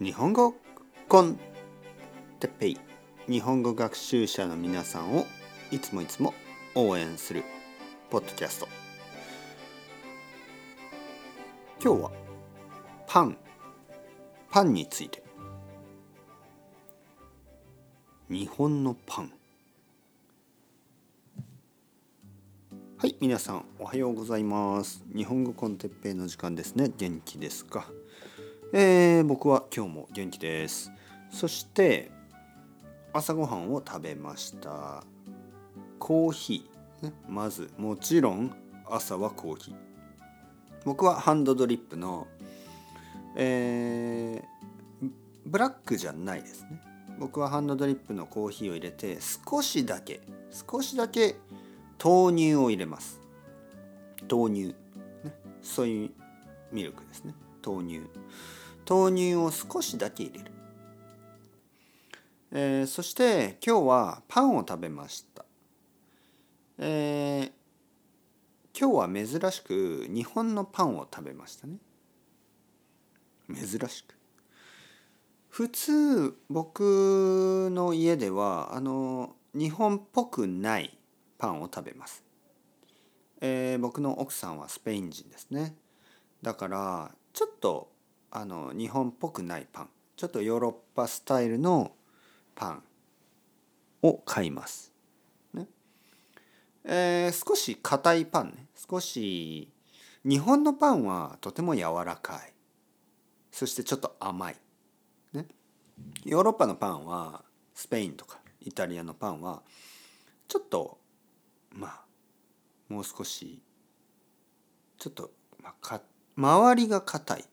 日本語コンテッペイ。日本語学習者の皆さんをいつもいつも応援するポッドキャスト。今日はパン。パンについて。日本のパン。はい皆さんおはようございます。日本語コンテッペイの時間ですね。元気ですか？えー、僕は今日も元気です。そして朝ごはんを食べました。コーヒー、ね、まずもちろん朝はコーヒー。僕はハンドドリップのえー、ブラックじゃないですね。僕はハンドドリップのコーヒーを入れて少しだけ少しだけ豆乳を入れます。豆乳、ね、ソイミルクですね。豆乳。豆乳を少しだけ入れる、えー、そして今日はパンを食べました、えー、今日は珍しく日本のパンを食べましたね。珍しく。普通僕の家ではあの日本っぽくないパンを食べます、えー、僕の奥さんはスペイン人ですね。だからちょっとあの日本っぽくないパン。ちょっとヨーロッパスタイルのパンを買います、ね。えー、少し硬いパンね。少し日本のパンはとても柔らかい。そしてちょっと甘い、ね、ヨーロッパのパンはスペインとかイタリアのパンはちょっとまあもう少しちょっと、まあ、か周りが硬い。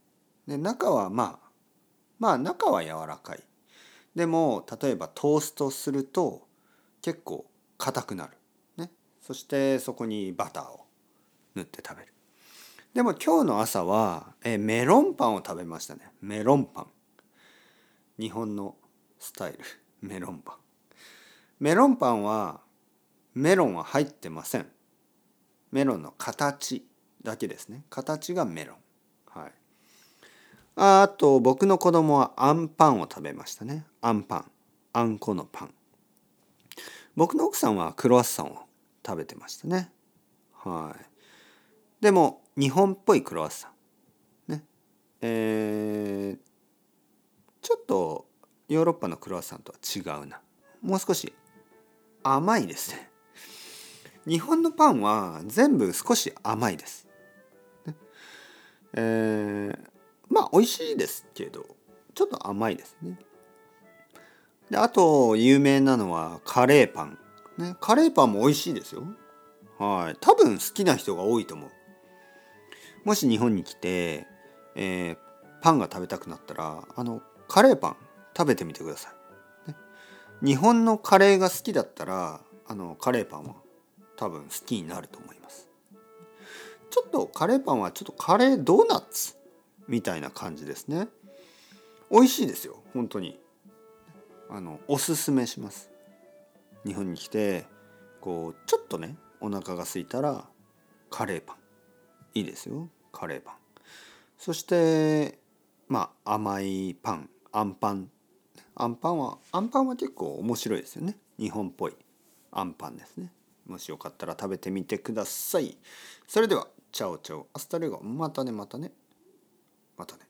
で中はまあまあ中は柔らかい。でも例えばトーストすると結構硬くなる、ね、そしてそこにバターを塗って食べる。でも今日の朝はえメロンパンを食べましたね。メロンパン。日本のスタイル。メロンパン。メロンパンはメロンは入ってません。メロンの形だけですね。形がメロン。はい。あと僕の子供はあんパンを食べましたね。あんパン。あんこのパン。僕の奥さんはクロワッサンを食べてましたね。はい。でも日本っぽいクロワッサンね。えー、ちょっとヨーロッパのクロワッサンとは違うな。もう少し甘いですね。日本のパンは全部少し甘いです。ね、えー、まあ美味しいですけどちょっと甘いですね。であと有名なのはカレーパン。ね、カレーパンも美味しいですよ。はい。多分好きな人が多いと思う。もし日本に来て、えー、パンが食べたくなったらあのカレーパン食べてみてください。ね、日本のカレーが好きだったらあのカレーパンは多分好きになると思いますちょっとカレーパンはちょっとカレードーナツみたいな感じですね。美味しいですよ本当に。あのおすすめします。日本に来てこうちょっとねお腹が空いたらカレーパン。いいですよカレーパン。そしてまあ甘いパン。あんパン。あんパンはあんパンは結構面白いですよね。日本っぽい。あんパンですね。もしよかったら食べてみてください。それでは、 chao chao、hasta luego、またねまたね。またね。